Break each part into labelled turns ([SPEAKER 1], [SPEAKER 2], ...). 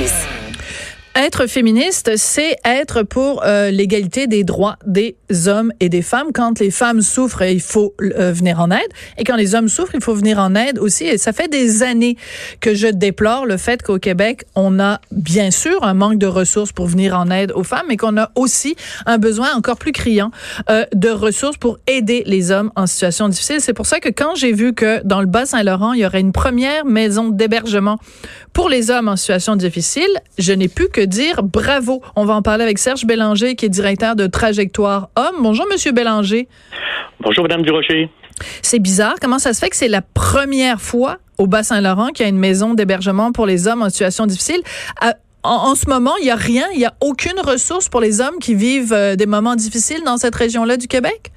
[SPEAKER 1] Oasis.
[SPEAKER 2] Être féministe, c'est être pour euh, l'égalité des droits des hommes et des femmes. Quand les femmes souffrent, il faut euh, venir en aide. Et quand les hommes souffrent, il faut venir en aide aussi. Et ça fait des années que je déplore le fait qu'au Québec, on a bien sûr un manque de ressources pour venir en aide aux femmes, mais qu'on a aussi un besoin encore plus criant euh, de ressources pour aider les hommes en situation difficile. C'est pour ça que quand j'ai vu que dans le Bas-Saint-Laurent, il y aurait une première maison d'hébergement pour les hommes en situation difficile, je n'ai plus que dire bravo. On va en parler avec Serge Bélanger, qui est directeur de Trajectoire Homme. Bonjour, Monsieur Bélanger.
[SPEAKER 3] Bonjour, Madame Durocher.
[SPEAKER 2] C'est bizarre. Comment ça se fait que c'est la première fois au Bas-Saint-Laurent qu'il y a une maison d'hébergement pour les hommes en situation difficile? en, ce moment, il n'y a rien, il n'y a aucune ressource pour les hommes qui vivent euh, des moments difficiles dans cette région-là du Québec?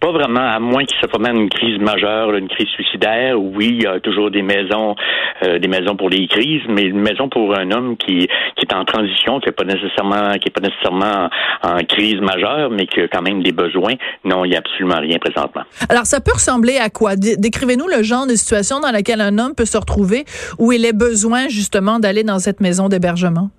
[SPEAKER 3] Pas vraiment, à moins qu'il se promène une crise majeure, une crise suicidaire. Oui, il y a toujours des maisons, euh, des maisons pour les crises, mais une maison pour un homme qui, qui est en transition, qui n'est pas nécessairement, qui est pas nécessairement en, crise majeure, mais qui a quand même des besoins. Non, il n'y a absolument rien présentement.
[SPEAKER 2] Alors, ça peut ressembler à quoi? Décrivez-nous le genre de situation dans laquelle un homme peut se retrouver où il a besoin justement d'aller dans cette maison d'hébergement.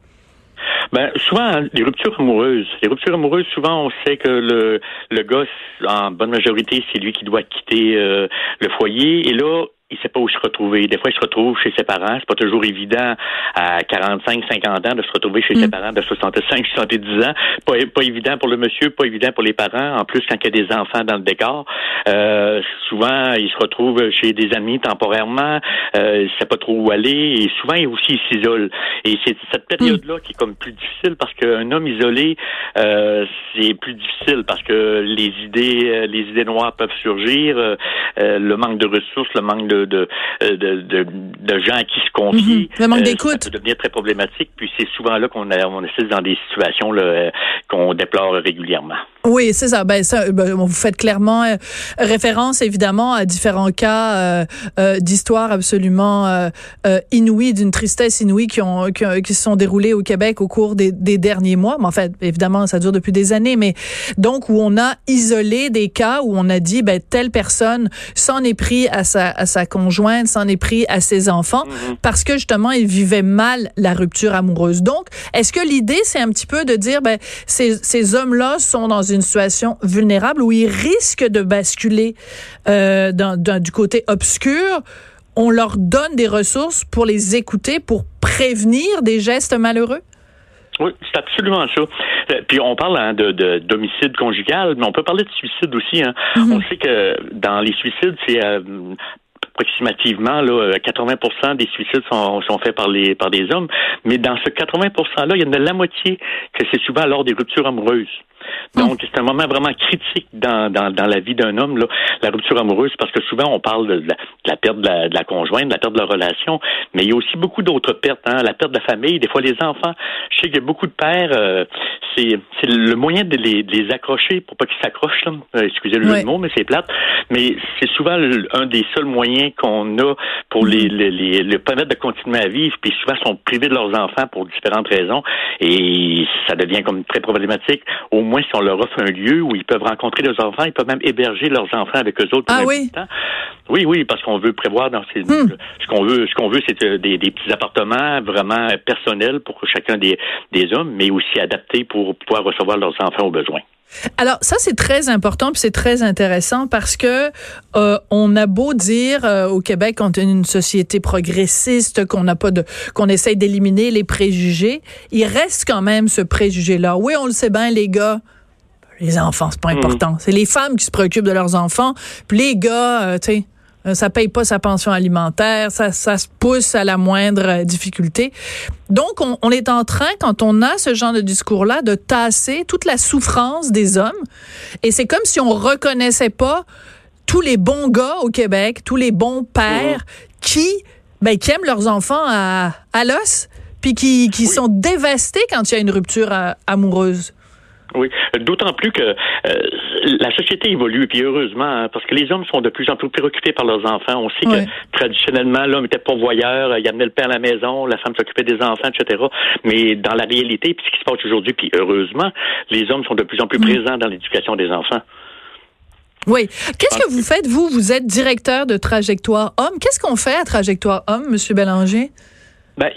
[SPEAKER 3] Ben, souvent, les ruptures amoureuses. Les ruptures amoureuses, souvent, on sait que le, le gars, en bonne majorité, c'est lui qui doit quitter euh, le foyer. Et là, il sait pas où se retrouver. Des fois, il se retrouve chez ses parents. C'est pas toujours évident à 45, 50 ans de se retrouver chez ses mm. parents de 65, 70 ans. Pas, pas évident pour le monsieur, pas évident pour les parents. En plus, quand il y a des enfants dans le décor, euh, souvent, il se retrouve chez des amis temporairement. Euh, il sait pas trop où aller. Et souvent, il aussi, s'isole. Et c'est cette période-là qui est comme plus difficile parce qu'un homme isolé, euh, c'est plus difficile parce que les idées, euh, les idées noires peuvent surgir. Euh, le manque de ressources, le manque de de, de, de, gens à qui se confier.
[SPEAKER 2] Mhm. Le manque euh, d'écoute.
[SPEAKER 3] Ça peut devenir très problématique. Puis c'est souvent là qu'on on assiste dans des situations euh, qu'on déplore régulièrement.
[SPEAKER 2] Oui, c'est ça. Ben, ça, ben, vous faites clairement euh, référence évidemment à différents cas euh, euh, d'histoires absolument euh, inouïes, d'une tristesse inouïe qui ont qui, se sont déroulées au Québec au cours des, des, derniers mois. Mais en fait, évidemment, ça dure depuis des années. Mais donc où on a isolé des cas où on a dit ben telle personne s'en est pris à sa à sa conjointe, s'en est pris à ses enfants mm-hmm. parce que justement il vivait mal la rupture amoureuse. Donc, est-ce que l'idée c'est un petit peu de dire ben ces ces hommes là sont dans une situation vulnérable où ils risquent de basculer euh, dans, du côté obscur, on leur donne des ressources pour les écouter, pour prévenir des gestes malheureux?
[SPEAKER 3] Oui, c'est absolument ça. Euh, puis on parle hein, de, d'homicide conjugal, mais on peut parler de suicide aussi. Hein. Mm-hmm. On sait que dans les suicides, c'est euh, approximativement là, 80% des suicides sont, sont faits par les par des hommes, mais dans ce 80% là, il y en a la moitié que c'est souvent lors des ruptures amoureuses. Donc, c'est un moment vraiment critique dans, dans, dans la vie d'un homme, là, la rupture amoureuse, parce que souvent, on parle de la, perte de la, de la, conjointe, de la perte de la relation, mais il y a aussi beaucoup d'autres pertes, hein, la perte de la famille, des fois les enfants. Je sais qu'il y a beaucoup de pères, euh, c'est le moyen de les, de les accrocher pour pas qu'ils s'accrochent, euh, excusez le mot, mais c'est plate, mais c'est souvent un des seuls moyens qu'on a pour les, mm-hmm. les, les, permettre de continuer à vivre, puis souvent sont privés de leurs enfants pour différentes raisons, et ça devient comme très problématique, au moins si on leur offre un lieu où ils peuvent rencontrer leurs enfants, ils peuvent même héberger leurs enfants avec eux autres.
[SPEAKER 2] Ah oui?
[SPEAKER 3] Oui, oui, parce qu'on veut prévoir dans ces, hmm. ce qu'on veut, ce qu'on veut, c'est euh, des, petits appartements vraiment personnels pour chacun des, des hommes, mais aussi adaptés pour pouvoir recevoir leurs enfants aux besoins.
[SPEAKER 2] Alors ça c'est très important puis c'est très intéressant parce que euh, on a beau dire euh, au Québec qu'on est une société progressiste qu'on n'a pas de qu'on essaye d'éliminer les préjugés, il reste quand même ce préjugé là. Oui, on le sait bien les gars, les enfants, c'est pas mhm. important. C'est les femmes qui se préoccupent de leurs enfants. Puis les gars, euh, tu sais, ça paye pas sa pension alimentaire, ça, ça se pousse à la moindre euh, difficulté. Donc, on, on, est en train, quand on a ce genre de discours-là, de tasser toute la souffrance des hommes. Et c'est comme si on reconnaissait pas tous les bons gars au Québec, tous les bons pères qui, ben, qui aiment leurs enfants à, à l'os, puis qui, qui sont dévastés quand il y a une rupture amoureuse.
[SPEAKER 3] Oui, d'autant plus que euh, la société évolue, et puis heureusement, hein, parce que les hommes sont de plus en plus préoccupés par leurs enfants. On sait que traditionnellement, l'homme était pourvoyeur, il amenait le père à la maison, la femme s'occupait des enfants, etc. Mais dans la réalité, puis ce qui se passe aujourd'hui, puis heureusement, les hommes sont de plus en plus mm. présents dans l'éducation des enfants.
[SPEAKER 2] Oui. Qu'est-ce que vous faites, vous? Vous êtes directeur de Trajectoire Homme. Qu'est-ce qu'on fait à Trajectoire Homme, Monsieur Bélanger?
[SPEAKER 3] Ben,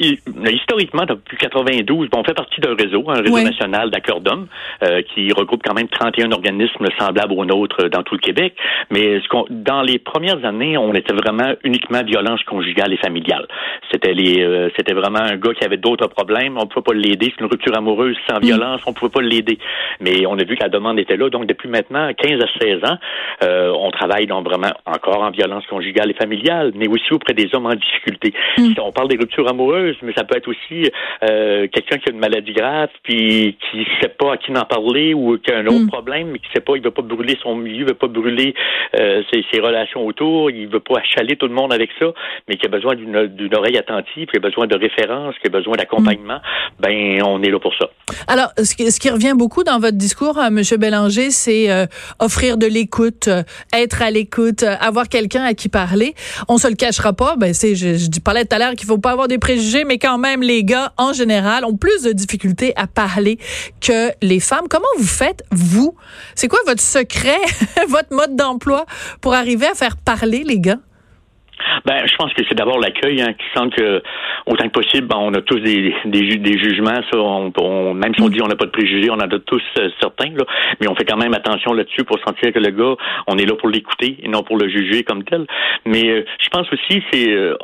[SPEAKER 3] historiquement, depuis 92, on fait partie d'un réseau, un réseau national d'accordums euh, qui regroupe quand même 31 organismes semblables aux nôtres dans tout le Québec. Mais ce dans les premières années, on était vraiment uniquement violence conjugale et familiale. C'était les, euh, c'était vraiment un gars qui avait d'autres problèmes. On pouvait pas l'aider. C'est une rupture amoureuse sans mm. violence. On pouvait pas l'aider. Mais on a vu que la demande était là. Donc depuis maintenant 15 à 16 ans, euh, on travaille donc vraiment encore en violence conjugale et familiale, mais aussi auprès des hommes en difficulté. Mm. On parle des ruptures amoureuses mais ça peut être aussi euh, quelqu'un qui a une maladie grave, puis qui ne sait pas à qui en parler ou qui a un autre mm. problème, mais qui sait pas, il veut pas brûler son milieu, il veut pas brûler euh, ses, relations autour, il veut pas achaler tout le monde avec ça, mais qui a besoin d'une oreille attentive, qui a besoin de référence, qui a besoin d'accompagnement, mm. ben on est là pour ça.
[SPEAKER 2] Alors, ce qui, ce qui revient beaucoup dans votre discours, euh, M. Bélanger, c'est offrir de l'écoute, être à l'écoute, avoir quelqu'un à qui parler. On se le cachera pas, ben c'est, je, je parlais tout à l'heure qu'il faut pas avoir des préjugés mais quand même, les gars, en général, ont plus de difficultés à parler que les femmes. Comment vous faites, vous? C'est quoi votre secret, votre mode d'emploi pour arriver à faire parler les gars?
[SPEAKER 3] Ben, je pense que c'est d'abord l'accueil hein, qui sent que autant que possible, ben, on a tous des, des, des jugements. Ça, on, même si on dit on n'a pas de préjugés, on en a tous euh, certains, là, mais on fait quand même attention là-dessus pour sentir que le gars, on est là pour l'écouter et non pour le juger comme tel. Mais euh, je pense aussi c'est euh,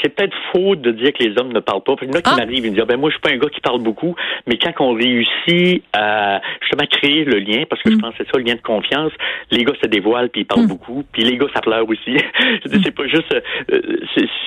[SPEAKER 3] c'est peut-être faux de dire que les hommes ne parlent pas. Il y en a qui ah. m'arrivent et me disent ben moi je suis pas un gars qui parle beaucoup, mais quand on réussit à justement créer le lien, parce que je mm. pense que c'est ça le lien de confiance, les gars se dévoilent puis ils parlent mm. beaucoup, puis les gars ça pleure aussi. c'est pas juste,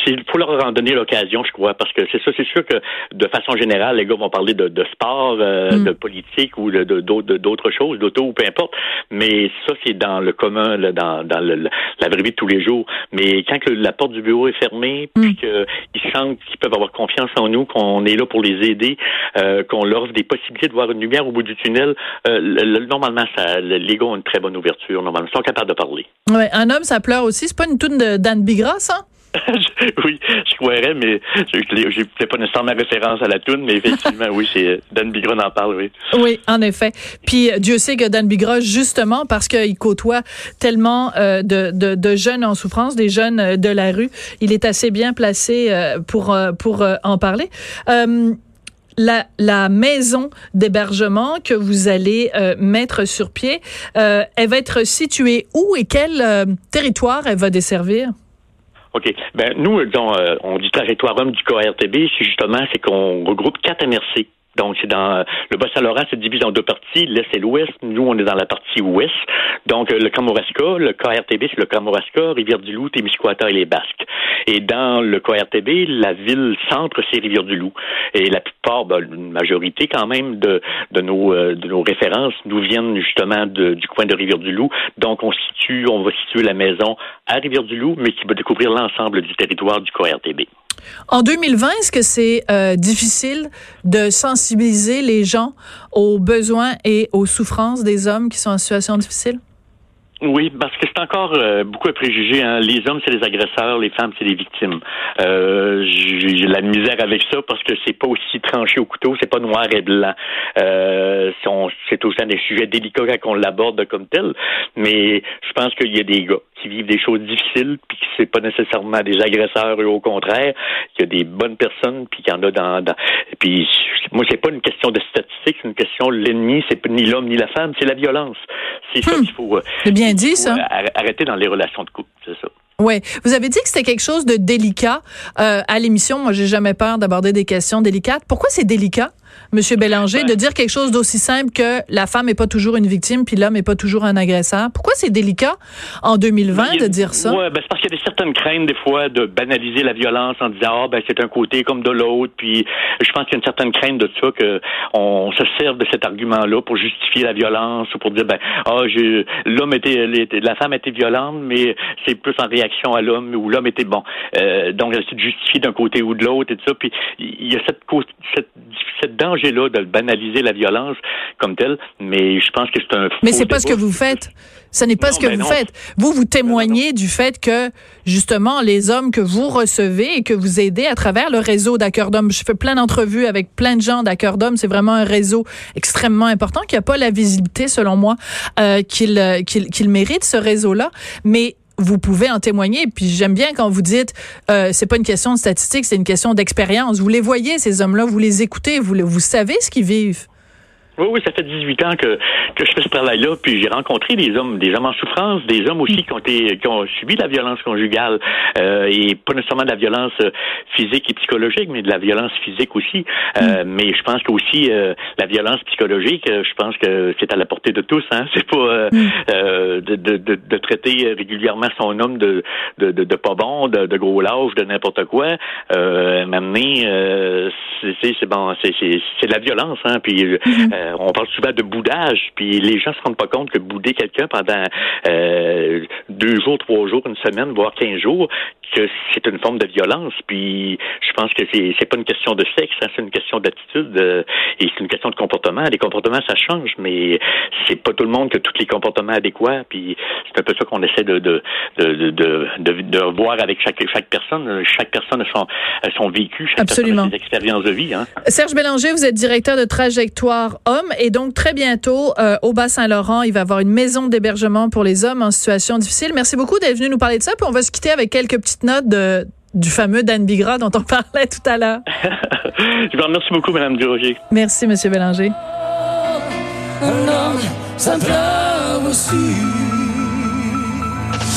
[SPEAKER 3] il faut leur en donner l'occasion, je crois, parce que c'est ça, c'est sûr que de façon générale, les gars vont parler de, sport, euh, mm. de politique ou de d'autres choses, d'auto ou peu importe, mais ça c'est dans le commun, dans, dans la vraie vie de tous les jours. Mais quand la porte du bureau est fermée, puis qu'ils sentent qu'ils peuvent avoir confiance en nous, qu'on est là pour les aider, euh, qu'on leur offre des possibilités de voir une lumière au bout du tunnel, euh, normalement, ça, les gars ont une très bonne ouverture. Normalement, ils sont capables de parler.
[SPEAKER 2] Un homme, ça pleure aussi. C'est pas une toune d'Anne Bigras, hein?
[SPEAKER 3] oui, je croirais, mais je n'ai pas nécessairement référence à la toune, mais effectivement, oui, c'est Dan Bigra en parle, oui.
[SPEAKER 2] Oui, en effet. Puis Dieu sait que Dan Bigra, justement, parce qu'il côtoie tellement euh, de, de, de, jeunes en souffrance, des jeunes euh, de la rue, il est assez bien placé euh, pour, pour en parler. La, la, maison d'hébergement que vous allez mettre sur pied, elle va être située où et quel territoire elle va desservir?
[SPEAKER 3] OK. Ben, nous, disons, euh, on dit territoire homme du CORTB, c'est justement, c'est qu'on regroupe quatre MRC donc, c'est dans le Bas-Saint-Laurent, c'est divisé en deux parties, l'Est et l'Ouest. Nous, on est dans la partie Ouest. Donc, le Kamouraska, le KRTB, c'est le Kamouraska, Rivière-du-Loup, Témiscouata et les Basques. Et dans le KRTB, la ville centre, c'est Rivière-du-Loup. Et la plupart, ben, une majorité quand même de, de, nos, euh, de nos références nous viennent justement du coin de Rivière-du-Loup. Donc, on situe, on va situer la maison à Rivière-du-Loup, mais qui va découvrir l'ensemble du territoire du KRTB.
[SPEAKER 2] En 2020, est-ce que c'est euh, difficile de sensibiliser les gens aux besoins et aux souffrances des hommes qui sont en situation difficile?
[SPEAKER 3] Oui, parce que c'est encore euh, beaucoup à préjuger. Hein. Les hommes, c'est les agresseurs, les femmes, c'est les victimes. Euh, J'ai la misère avec ça parce que c'est pas aussi tranché au couteau, c'est pas noir et blanc. C'est aussi des sujets délicats quand on l'aborde comme tel. Mais je pense qu'il y a des gars qui vivent des choses difficiles, puis que c'est pas nécessairement des agresseurs, et au contraire, qu'il y a des bonnes personnes, puis qu'il y en a dans, dans... puis moi c'est pas une question de statistiques, c'est une question l'ennemi, c'est ni l'homme ni la femme, c'est la violence. C'est ça hmm. qu'il faut.
[SPEAKER 2] C'est bien dit ça.
[SPEAKER 3] Arrêter dans les relations de couple, c'est ça.
[SPEAKER 2] Oui, vous avez dit que c'était quelque chose de délicat euh, à l'émission. Moi, j'ai jamais peur d'aborder des questions délicates. Pourquoi c'est délicat? Monsieur Bélanger, de dire quelque chose d'aussi simple que la femme n'est pas toujours une victime puis l'homme n'est pas toujours un agresseur. Pourquoi c'est délicat en 2020 de dire ça?
[SPEAKER 3] Oui, ben c'est parce qu'il y a des certaines craintes des fois de banaliser la violence en disant ah ben c'est un côté comme de l'autre. Puis je pense qu'il y a une certaine crainte de ça que on se sert de cet argument-là pour justifier la violence ou pour dire ben ah l'homme était, la femme était violente mais c'est plus en réaction à l'homme ou l'homme était bon. Euh, donc c'est de justifier d'un côté ou de l'autre et tout ça. Puis il y a cette cette, cette danger-là de banaliser la violence comme telle, mais je pense que c'est un.
[SPEAKER 2] Mais c'est pas ce que vous faites. Ce n'est pas ce que vous faites. Vous, vous témoignez du fait que, justement, les hommes que vous recevez et que vous aidez à travers le réseau d'Accordum, je fais plein d'entrevues avec plein de gens d'Accordum, c'est vraiment un réseau extrêmement important qui n'a pas la visibilité, selon moi, euh, qu'il qu'il mérite, ce réseau-là. Mais vous pouvez en témoigner. Puis j'aime bien quand vous dites, euh, c'est pas une question de statistique, c'est une question d'expérience. Vous les voyez ces hommes-là, vous les écoutez, vous vous savez ce qu'ils vivent.
[SPEAKER 3] Oui, oui, ça fait 18 ans que, que je fais ce travail-là, puis j'ai rencontré des hommes, des hommes en souffrance, des hommes aussi qui ont, été, qui ont subi la violence conjugale, euh, et pas nécessairement de la violence euh, physique et psychologique, mais de la violence physique aussi. Euh, mm. Mais je pense qu'aussi euh, la violence psychologique, je pense que c'est à la portée de tous. Hein. C'est pas mm. de, de, de, de, traiter régulièrement son homme de, de, de, pas bon, de, de gros lâche, de n'importe quoi. Euh, M'amener, c'est bon, c'est de la violence, hein. Puis mm-hmm. Euh, on parle souvent de boudage, puis les gens se rendent pas compte que bouder quelqu'un pendant euh, deux jours, trois jours, une semaine, voire quinze jours, que c'est une forme de violence. Puis je pense que c'est c'est pas une question de sexe, hein, c'est une question d'attitude euh, et c'est une question de comportement. Les comportements ça change, mais c'est pas tout le monde que tous les comportements adéquats. Puis c'est un peu ça qu'on essaie de de, de de, de, de voir avec chaque chaque personne. Chaque personne a son son vécu, chaque
[SPEAKER 2] Absolument.
[SPEAKER 3] personne a ses expériences de vie. Hein.
[SPEAKER 2] Serge Bélanger, vous êtes directeur de Trajectoire Homme et donc très bientôt euh, au Bas-Saint-Laurent, il va y avoir une maison d'hébergement pour les hommes en situation difficile. Merci beaucoup d'être venu nous parler de ça. Puis on va se quitter avec quelques de, du fameux Dan Bigra dont on parlait tout à l'heure.
[SPEAKER 3] Je vous remercie beaucoup, Mme Duroger.
[SPEAKER 2] Merci, Monsieur Bélanger.
[SPEAKER 1] Un homme, ça aussi.